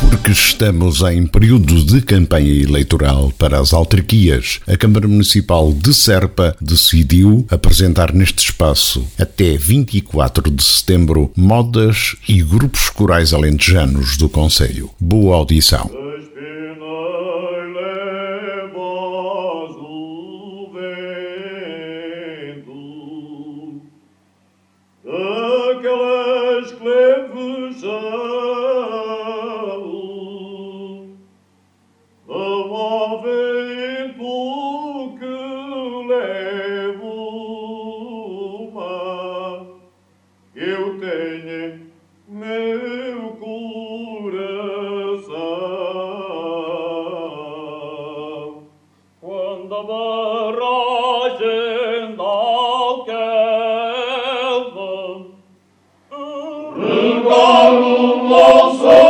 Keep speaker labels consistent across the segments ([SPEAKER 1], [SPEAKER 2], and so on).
[SPEAKER 1] Porque estamos em período de campanha eleitoral para as autarquias, a Câmara Municipal de Serpa decidiu apresentar neste espaço, até 24 de setembro, modas e grupos corais alentejanos do Conselho. Boa audição. Deus.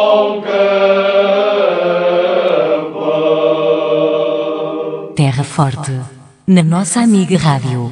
[SPEAKER 2] na nossa amiga Rádio.